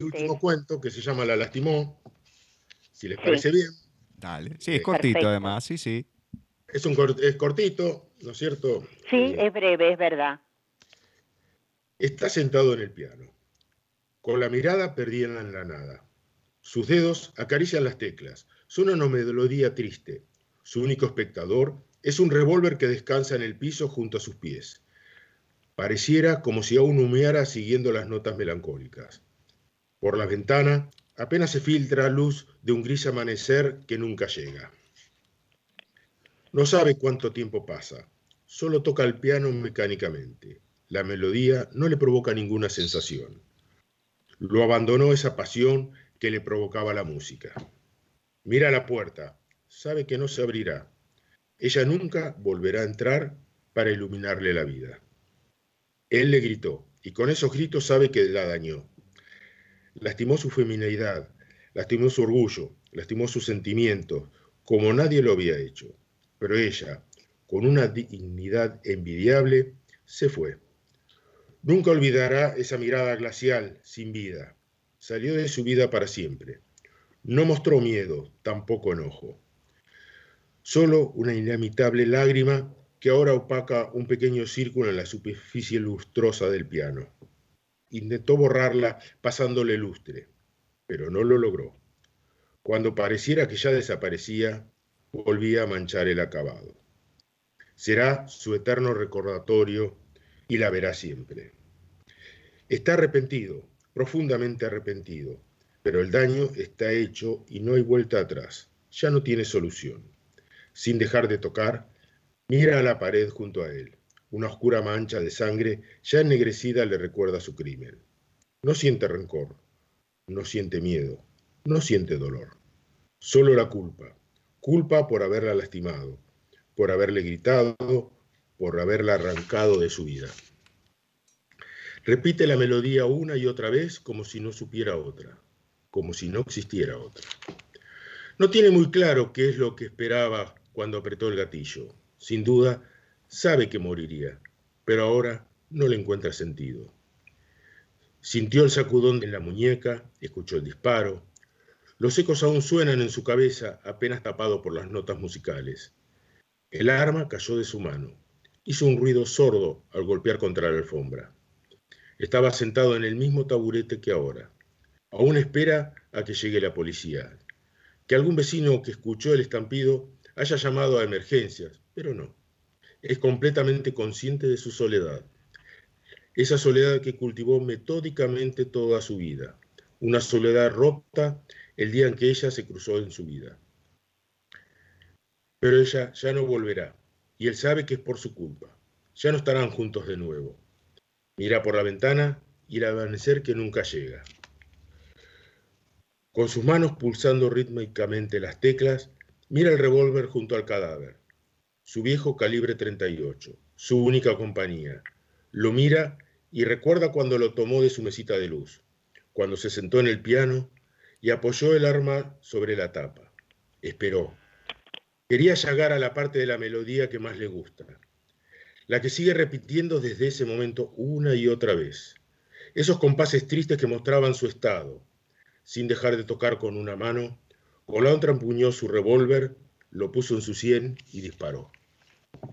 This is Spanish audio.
último cuento que se llama La lastimó, si les parece bien. Dale. Sí, es cortito además, sí, sí. Es, un es cortito, ¿no es cierto? Sí, eh, es breve, es verdad. Está sentado en el piano, con la mirada perdida en la nada. Sus dedos acarician las teclas. Suena una melodía triste. Su único espectador es un revólver que descansa en el piso junto a sus pies. Pareciera como si aún humeara siguiendo las notas melancólicas. Por la ventana apenas se filtra luz de un gris amanecer que nunca llega. No sabe cuánto tiempo pasa, solo toca el piano mecánicamente. La melodía no le provoca ninguna sensación. Lo abandonó esa pasión que le provocaba la música. Mira la puerta, sabe que no se abrirá. Ella nunca volverá a entrar para iluminarle la vida. Él le gritó, y con esos gritos sabe que la dañó. Lastimó su feminidad, lastimó su orgullo, lastimó sus sentimientos, como nadie lo había hecho. Pero ella, con una dignidad envidiable, se fue. Nunca olvidará esa mirada glacial, sin vida. Salió de su vida para siempre. No mostró miedo, tampoco enojo. Solo una inimitable lágrima que ahora opaca un pequeño círculo en la superficie lustrosa del piano. Intentó borrarla pasándole lustre, pero no lo logró. Cuando pareciera que ya desaparecía, volvía a manchar el acabado. Será su eterno recordatorio y la verá siempre. Está arrepentido, profundamente arrepentido, pero el daño está hecho y no hay vuelta atrás. Ya no tiene solución. Sin dejar de tocar, mira a la pared junto a él. Una oscura mancha de sangre ya ennegrecida le recuerda su crimen. No siente rencor, no siente miedo, no siente dolor. Solo la culpa. Culpa por haberla lastimado, por haberle gritado, por haberla arrancado de su vida. Repite la melodía una y otra vez como si no supiera otra, como si no existiera otra. No tiene muy claro qué es lo que esperaba cuando apretó el gatillo. Sin duda, Sabe que moriría, pero ahora no le encuentra sentido. Sintió el sacudón en la muñeca, escuchó el disparo. Los ecos aún suenan en su cabeza, apenas tapado por las notas musicales. El arma cayó de su mano. Hizo un ruido sordo al golpear contra la alfombra. Estaba sentado en el mismo taburete que ahora. Aún espera a que llegue la policía. Que algún vecino que escuchó el estampido haya llamado a emergencias, pero no es completamente consciente de su soledad. Esa soledad que cultivó metódicamente toda su vida. Una soledad rota el día en que ella se cruzó en su vida. Pero ella ya no volverá, y él sabe que es por su culpa. Ya no estarán juntos de nuevo. Mira por la ventana y el amanecer que nunca llega. Con sus manos pulsando rítmicamente las teclas, mira el revólver junto al cadáver su viejo calibre 38, su única compañía. Lo mira y recuerda cuando lo tomó de su mesita de luz, cuando se sentó en el piano y apoyó el arma sobre la tapa. Esperó. Quería llegar a la parte de la melodía que más le gusta, la que sigue repitiendo desde ese momento una y otra vez. Esos compases tristes que mostraban su estado. Sin dejar de tocar con una mano, con la otra empuñó su revólver, lo puso en su sien y disparó.